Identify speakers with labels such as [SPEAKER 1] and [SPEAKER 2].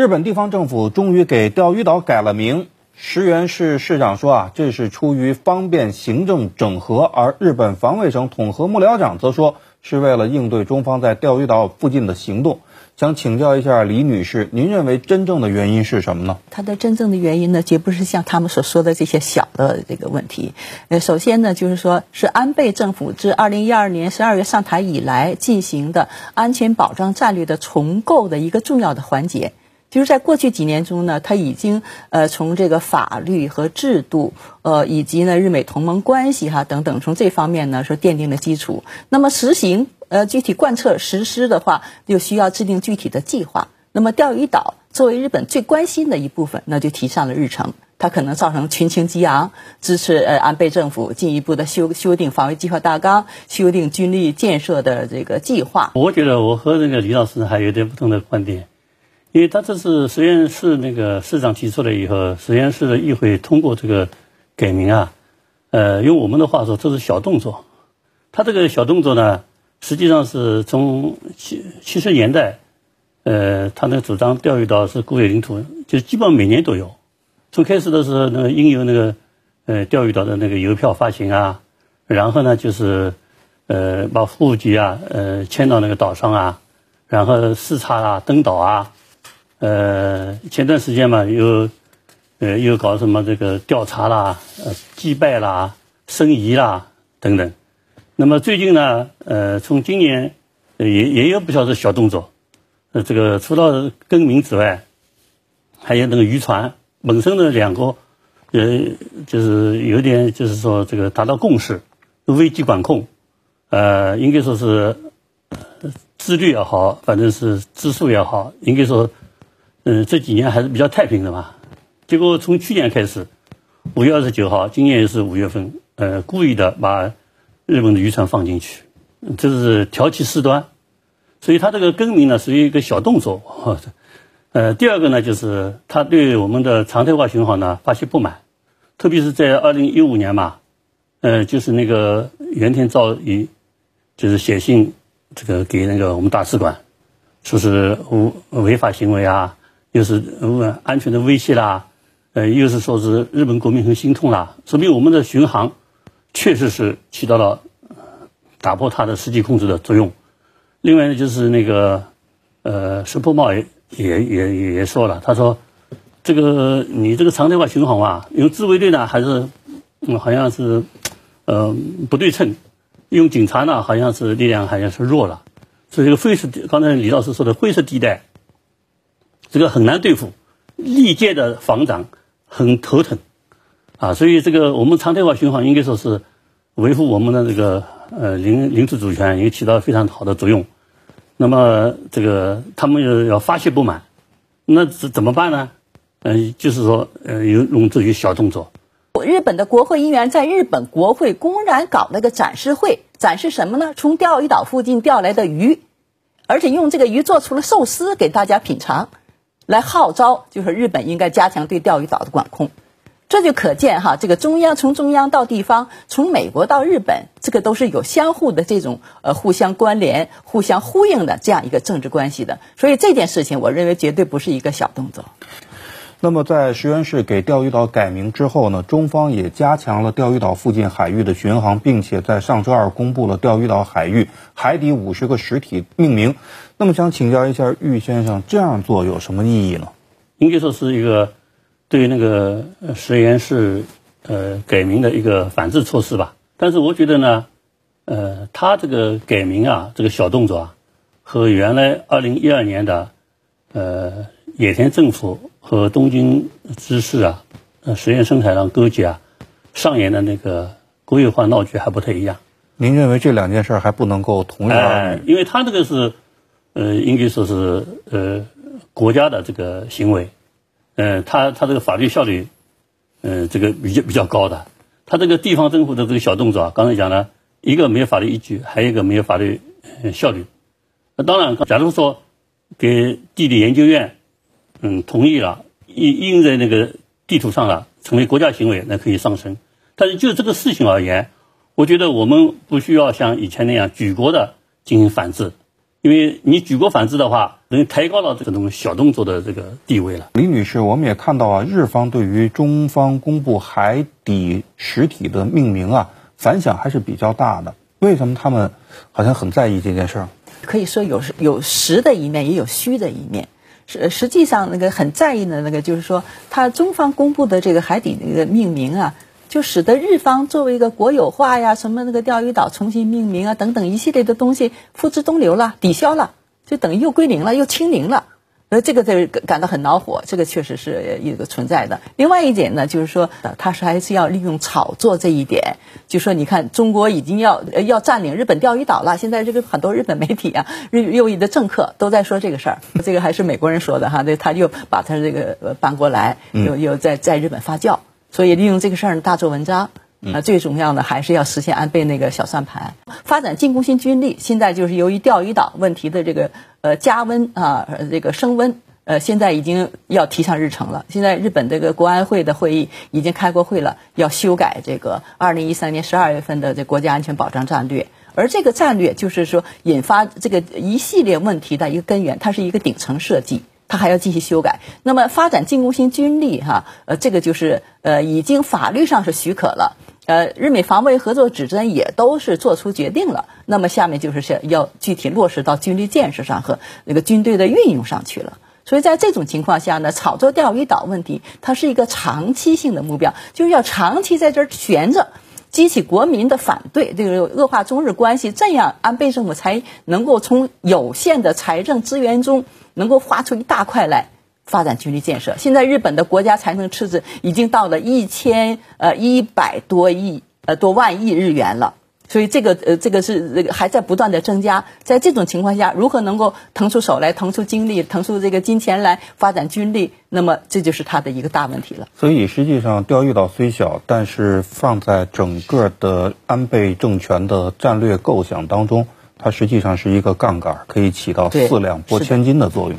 [SPEAKER 1] 日本地方政府终于给钓鱼岛改了名。石原市市长说啊，这是出于方便行政整合，而日本防卫省统合幕僚长则说是为了应对中方在钓鱼岛附近的行动。想请教一下李女士，您认为真正的原因是什么呢？
[SPEAKER 2] 它的真正的原因呢，绝不是像他们所说的这些小的这个问题。呃，首先呢，就是说是安倍政府自二零一二年十二月上台以来进行的安全保障战略的重构的一个重要的环节。就是在过去几年中呢，他已经呃从这个法律和制度，呃以及呢日美同盟关系哈等等，从这方面呢说奠定了基础。那么实行呃具体贯彻实施的话，就需要制定具体的计划。那么钓鱼岛作为日本最关心的一部分，那就提上了日程。它可能造成群情激昂，支持呃安倍政府进一步的修修订防卫计划大纲，修订军力建设的这个计划。
[SPEAKER 3] 我觉得我和那个李老师还有点不同的观点。因为他这是实验室那个市长提出来以后，实验室的议会通过这个改名啊，呃，用我们的话说，这是小动作。他这个小动作呢，实际上是从七七十年代，呃，他那个主张钓鱼岛是国有领土，就基本每年都有。从开始的时候，那个应有那个呃钓鱼岛的那个邮票发行啊，然后呢就是呃把户籍啊呃迁到那个岛上啊，然后视察啊登岛啊。呃，前段时间嘛，又，呃，又搞什么这个调查啦、呃，祭拜啦、申遗啦等等。那么最近呢，呃，从今年也也有不少的小动作。呃，这个除了更名之外，还有那个渔船本身的两个，呃，就是有点就是说这个达到共识，危机管控，呃，应该说是自律也好，反正是自述也好，应该说。嗯，这几年还是比较太平的嘛。结果从去年开始，五月二十九号，今年也是五月份，呃，故意的把日本的渔船放进去，这是挑起事端。所以他这个更名呢，属于一个小动作。呃，第二个呢，就是他对我们的常态化巡航呢发泄不满，特别是在二零一五年嘛，呃，就是那个原田造一，就是写信这个给那个我们大使馆，说是违违法行为啊。又是呃安全的威胁啦，呃，又是说是日本国民很心痛啦，说明我们的巡航确实是起到了打破它的实际控制的作用。另外呢，就是那个呃，石破茂也也也也说了，他说这个你这个常态化巡航啊，用自卫队呢还是嗯好像是呃不对称，用警察呢好像是力量好像是弱了，所以这个灰色刚才李老师说的灰色地带。这个很难对付，历届的防长很头疼，啊，所以这个我们常态化巡航应该说是维护我们的这个呃领领土主权，也起到非常好的作用。那么这个他们要要发泄不满，那怎怎么办呢？嗯，就是说呃有用这些小动作。
[SPEAKER 2] 日本的国会议员在日本国会公然搞了个展示会，展示什么呢？从钓鱼岛附近钓来的鱼，而且用这个鱼做出了寿司给大家品尝。来号召，就是日本应该加强对钓鱼岛的管控，这就可见哈，这个中央从中央到地方，从美国到日本，这个都是有相互的这种呃互相关联、互相呼应的这样一个政治关系的。所以这件事情，我认为绝对不是一个小动作。
[SPEAKER 1] 那么，在石原市给钓鱼岛改名之后呢，中方也加强了钓鱼岛附近海域的巡航，并且在上周二公布了钓鱼岛海域海底五十个实体命名。那么，想请教一下玉先生，这样做有什么意义呢？
[SPEAKER 3] 应该说是一个对那个石原市呃改名的一个反制措施吧。但是我觉得呢，呃，他这个改名啊，这个小动作啊，和原来二零一二年的呃野田政府。和东京知事啊，呃，实验生产上勾结啊，上演的那个国有化闹剧还不太一样。
[SPEAKER 1] 您认为这两件事还不能够同日而
[SPEAKER 3] 语？因为他这个是，呃，应该说是呃国家的这个行为，呃，他他这个法律效率，呃，这个比较比较高的。他这个地方政府的这个小动作啊，刚才讲了一个没有法律依据，还有一个没有法律效率。那当然，假如说给地理研究院。嗯，同意了，印印在那个地图上了，成为国家行为，那可以上升。但是就这个事情而言，我觉得我们不需要像以前那样举国的进行反制，因为你举国反制的话，等于抬高了这种小动作的这个地位了。
[SPEAKER 1] 李女士，我们也看到啊，日方对于中方公布海底实体的命名啊，反响还是比较大的。为什么他们好像很在意这件事儿？
[SPEAKER 2] 可以说有有实的一面，也有虚的一面。实实际上，那个很在意的那个，就是说，他中方公布的这个海底那个命名啊。就使得日方作为一个国有化呀，什么那个钓鱼岛重新命名啊，等等一系列的东西付之东流了，抵消了，就等于又归零了，又清零了。呃，这个在感到很恼火，这个确实是一个存在的。另外一点呢，就是说，他是还是要利用炒作这一点，就说你看，中国已经要要占领日本钓鱼岛了，现在这个很多日本媒体啊，日右翼的政客都在说这个事儿，这个还是美国人说的哈，这他就把他这个搬过来，又又在在日本发酵。所以利用这个事儿大做文章，啊，最重要的还是要实现安倍那个小算盘，发展进攻型军力。现在就是由于钓鱼岛问题的这个呃加温啊，这个升温，呃，现在已经要提上日程了。现在日本这个国安会的会议已经开过会了，要修改这个二零一三年十二月份的这国家安全保障战略。而这个战略就是说引发这个一系列问题的一个根源，它是一个顶层设计。他还要继续修改。那么发展进攻型军力，哈，呃，这个就是呃，已经法律上是许可了，呃，日美防卫合作指针也都是做出决定了。那么下面就是是要具体落实到军力建设上和那个军队的运用上去了。所以在这种情况下呢，炒作钓鱼岛问题，它是一个长期性的目标，就是要长期在这儿悬着，激起国民的反对，这个恶化中日关系，这样安倍政府才能够从有限的财政资源中。能够划出一大块来发展军力建设。现在日本的国家财政赤字已经到了一千呃一百多亿呃多万亿日元了，所以这个呃这个是这个还在不断的增加。在这种情况下，如何能够腾出手来、腾出精力、腾出这个金钱来发展军力？那么这就是他的一个大问题了。
[SPEAKER 1] 所以实际上，钓鱼岛虽小，但是放在整个的安倍政权的战略构想当中。它实际上是一个杠杆，可以起到四两拨千斤的作用。